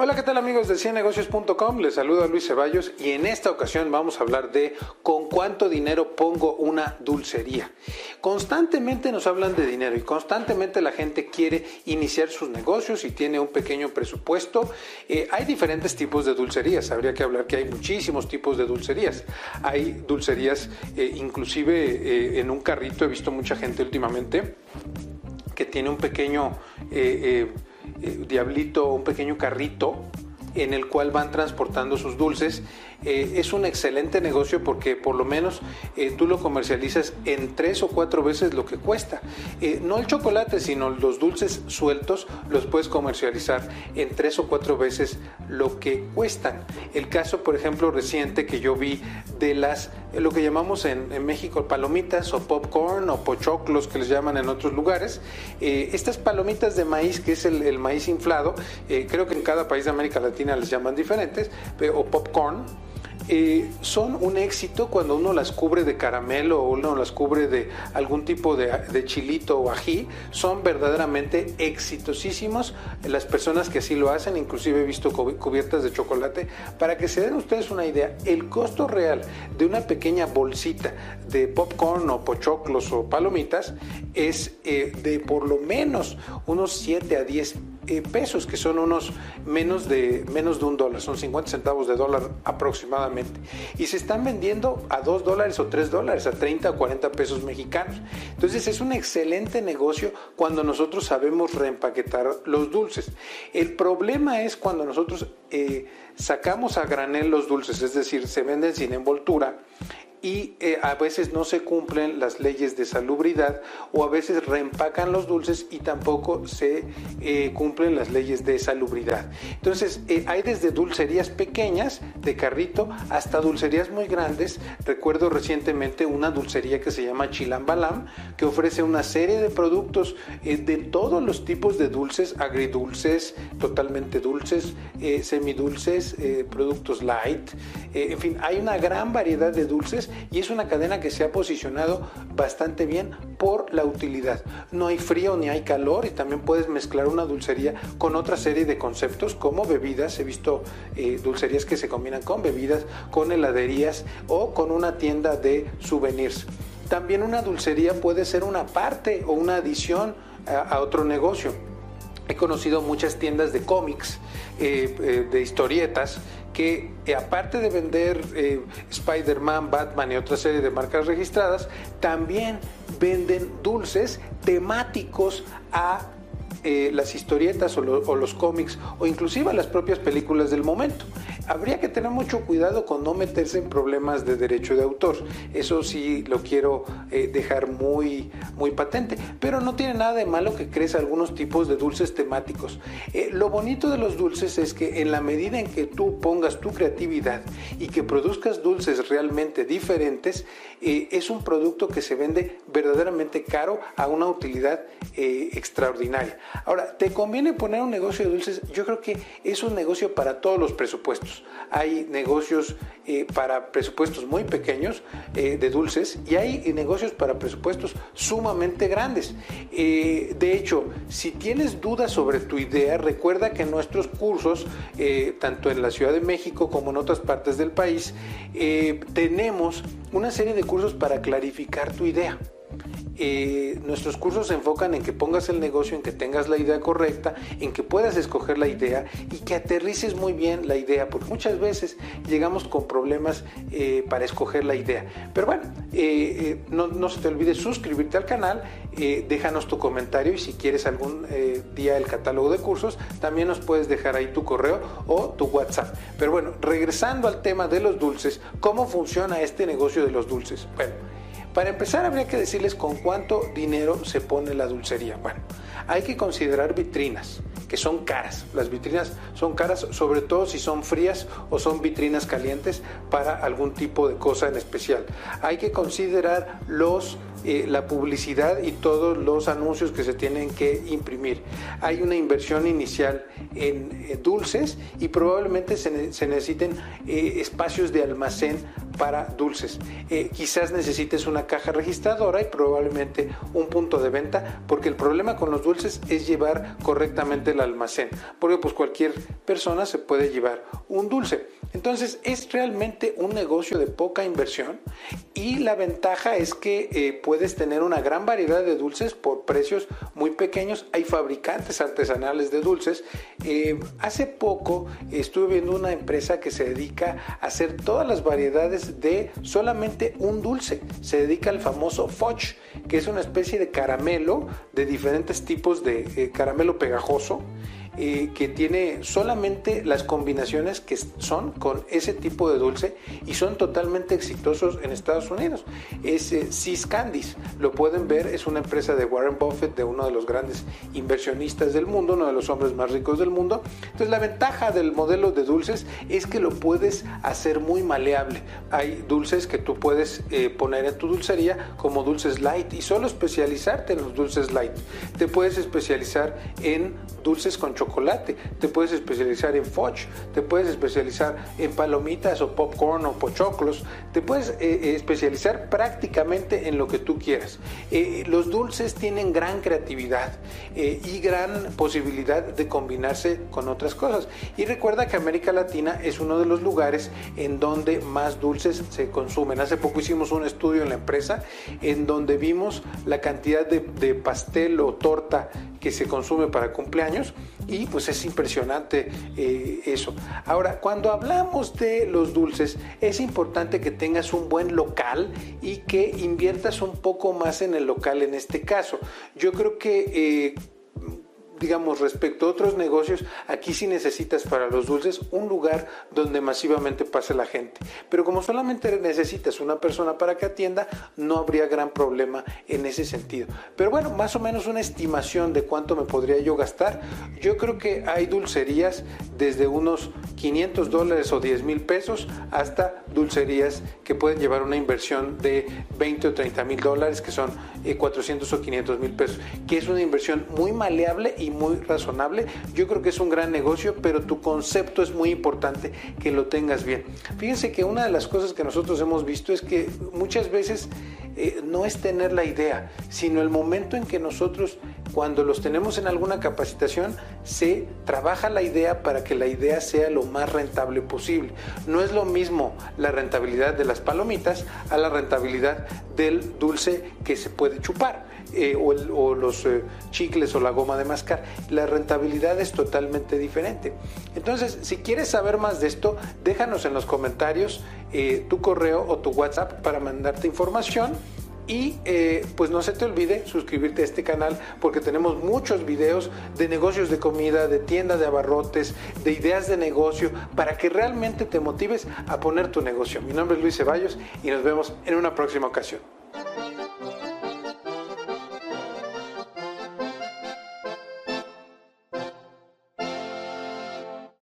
Hola, ¿qué tal amigos de ciennegocios.com? Les saluda Luis Ceballos y en esta ocasión vamos a hablar de con cuánto dinero pongo una dulcería. Constantemente nos hablan de dinero y constantemente la gente quiere iniciar sus negocios y tiene un pequeño presupuesto. Eh, hay diferentes tipos de dulcerías, habría que hablar que hay muchísimos tipos de dulcerías. Hay dulcerías, eh, inclusive eh, en un carrito, he visto mucha gente últimamente que tiene un pequeño diablito, un pequeño carrito en el cual van transportando sus dulces eh, es un excelente negocio porque por lo menos eh, tú lo comercializas en tres o cuatro veces lo que cuesta. Eh, no el chocolate, sino los dulces sueltos los puedes comercializar en tres o cuatro veces lo que cuestan. El caso, por ejemplo, reciente que yo vi de las, lo que llamamos en, México palomitas o popcorn o pochoclos que les llaman en otros lugares, estas palomitas de maíz, que es el, el maíz inflado, creo que en cada país de América Latina les llaman diferentes, o popcorn, eh, son un éxito cuando uno las cubre de caramelo o uno las cubre de algún tipo de, chilito o ají, son verdaderamente exitosísimos. Las personas que así lo hacen, inclusive he visto cubiertas de chocolate, para que se den ustedes una idea, el costo real de una pequeña bolsita de popcorn o pochoclos o palomitas es eh, de por lo menos unos 7 a 10 pesos, que son unos menos de, menos de un dólar, son 50 centavos de dólar aproximadamente. Y se están vendiendo a 2 dólares o 3 dólares, a 30 o 40 pesos mexicanos. Entonces es un excelente negocio cuando nosotros sabemos reempaquetar los dulces. El problema es cuando nosotros eh, sacamos a granel los dulces, es decir, se venden sin envoltura y eh, a veces no se cumplen las leyes de salubridad o a veces reempacan los dulces y tampoco se eh, cumplen las leyes de salubridad. Entonces eh, hay desde dulcerías pequeñas de carrito hasta dulcerías muy grandes. Recuerdo recientemente una dulcería que se llama Chilambalam que ofrece una serie de productos de todos los tipos de dulces, agridulces, totalmente dulces, semidulces, productos light, en fin, hay una gran variedad de dulces y es una cadena que se ha posicionado bastante bien por la utilidad. No hay frío ni hay calor y también puedes mezclar una dulcería con otra serie de conceptos como bebidas. He visto eh, dulcerías que se combinan con bebidas, con heladerías o con una tienda de souvenirs. También una dulcería puede ser una parte o una adición a otro negocio. He conocido muchas tiendas de cómics, eh, eh, de historietas, que eh, aparte de vender Spider-Man, Batman y otra serie de marcas registradas, también venden dulces temáticos a las historietas o, o, los cómics o inclusive a las propias películas del momento habría que tener mucho cuidado con no meterse en problemas de derecho de autor. Eso sí lo quiero eh, dejar muy, muy patente. Pero no tiene nada de malo que crees algunos tipos de dulces temáticos. Eh, lo bonito de los dulces es que en la medida en que tú pongas tu creatividad y que produzcas dulces realmente diferentes, eh, es un producto que se vende verdaderamente caro a una utilidad extraordinaria. Ahora, ¿te conviene poner un negocio de dulces? Yo creo que es un negocio para todos los presupuestos hay negocios eh, para presupuestos muy pequeños eh, de dulces y hay negocios para presupuestos sumamente grandes. Eh, de hecho, si tienes dudas sobre tu idea, recuerda que nuestros cursos, tanto en la Ciudad de México como en otras partes del país, tenemos una serie de cursos para clarificar tu idea. Eh, nuestros cursos se enfocan en que pongas el negocio, en que tengas la idea correcta, en que puedas escoger la idea y que aterrices muy bien la idea, porque muchas veces llegamos con problemas eh, para escoger la idea. Pero bueno, eh, no, no, se te olvide suscribirte al canal, déjanos tu comentario y si quieres algún día el catálogo de cursos, también nos puedes dejar ahí tu correo o tu WhatsApp. Pero bueno, regresando al tema de los dulces, ¿cómo funciona este negocio de los dulces? Bueno, para empezar, habría que decirles con cuánto dinero se pone la dulcería. Bueno, hay que considerar vitrinas, que son caras. Las vitrinas son caras, sobre todo si son frías o son vitrinas calientes para algún tipo de cosa en especial. Hay que considerar los eh, la publicidad y todos los anuncios que se tienen que imprimir. Hay una inversión inicial en dulces y probablemente se, necesiten eh, espacios de almacén para dulces. Eh, quizás necesites una caja registradora y probablemente un punto de venta, porque el problema con los dulces es llevar correctamente el almacén, porque pues cualquier persona se puede llevar un dulce. Entonces es realmente un negocio de poca inversión y la ventaja es que eh, puedes tener una gran variedad de dulces por precios muy pequeños. Hay fabricantes artesanales de dulces. Eh, hace poco estuve viendo una empresa que se dedica a hacer todas las variedades de solamente un dulce. Se dedica al famoso fudge, que es una especie de caramelo de diferentes tipos de eh, caramelo pegajoso eh, que tiene solamente las combinaciones que son con ese tipo de dulce y son totalmente exitosos en Estados Unidos. Es eh, Candies, lo pueden ver, es una empresa de Warren Buffett, de uno de los grandes inversionistas del mundo, uno de los hombres más ricos del mundo. Entonces la ventaja del modelo de dulces es que lo puedes hacer muy maleable. Hay dulces que tú puedes eh, poner en tu dulcería como dulces light y solo especializarte en los dulces light. Te puedes especializar en dulces con chocolate te puedes especializar en fudge, te puedes especializar en palomitas o popcorn o pochoclos, te puedes eh, eh, especializar prácticamente en lo que tú quieras. Eh, los dulces tienen gran creatividad y gran posibilidad de combinarse con otras cosas. Y recuerda que América Latina es uno de los lugares en donde más dulces se consumen. Hace poco hicimos un estudio en la empresa en donde vimos la cantidad de pastel o torta que se consume para cumpleaños y pues es impresionante eh, eso. Ahora, cuando hablamos de los dulces, es importante que tengas un buen local y que inviertas un poco más en el local en este caso. Yo creo que... Eh, digamos, respecto a otros negocios, aquí sí necesitas para los dulces un lugar donde masivamente pase la gente. Pero como solamente necesitas una persona para que atienda, no habría gran problema en ese sentido. Pero bueno, más o menos una estimación de cuánto me podría yo gastar. Yo creo que hay dulcerías desde unos 500 dólares o 10 mil pesos hasta dulcerías que pueden llevar una inversión de 20 o 30 mil dólares, que son 400 eh, o 500 mil pesos, que es una inversión muy maleable y muy razonable. Yo creo que es un gran negocio, pero tu concepto es muy importante que lo tengas bien. Fíjense que una de las cosas que nosotros hemos visto es que muchas veces eh, no es tener la idea, sino el momento en que nosotros, cuando los tenemos en alguna capacitación, se trabaja la idea para que la idea sea lo más rentable posible. No es lo mismo la rentabilidad de las palomitas a la rentabilidad del dulce que se puede chupar. Eh, o, los eh, chicles o la goma de mascar. La rentabilidad es totalmente diferente. Entonces, si quieres saber más de esto, déjanos en los comentarios eh, tu correo o tu WhatsApp para mandarte información. Y pues no se te olvide suscribirte a este canal porque tenemos muchos videos de negocios de comida, de tiendas de abarrotes, de ideas de negocio, para que realmente te motives a poner tu negocio. Mi nombre es Luis Ceballos y nos vemos en una próxima ocasión.